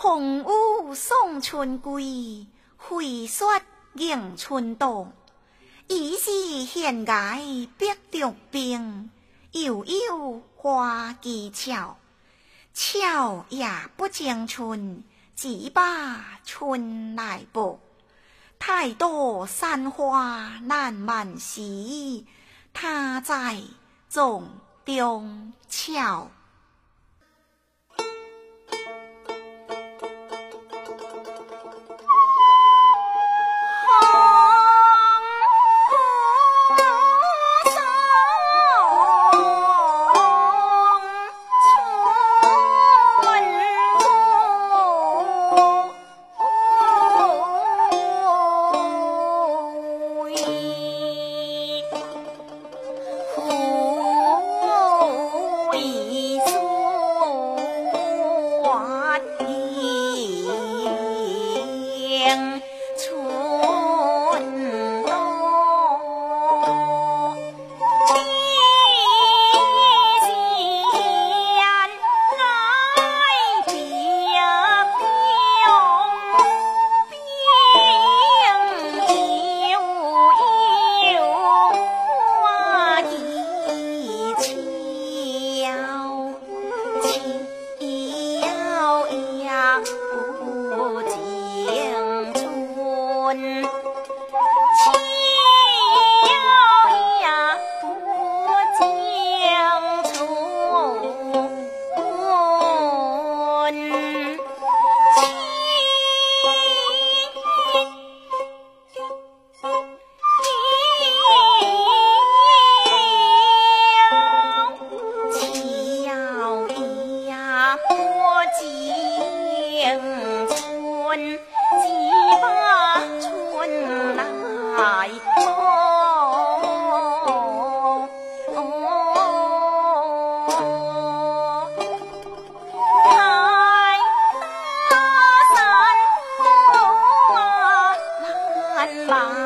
红雾送春归，灰雪迎春冬。已是闲崖碧竹冰，悠悠花枝俏。俏也不争春，只把春来报。太多山花难满溪，他在丛中俏。春多秋鲜艳爱别别无花滚，轻呀不将村，轻呀呀村。狼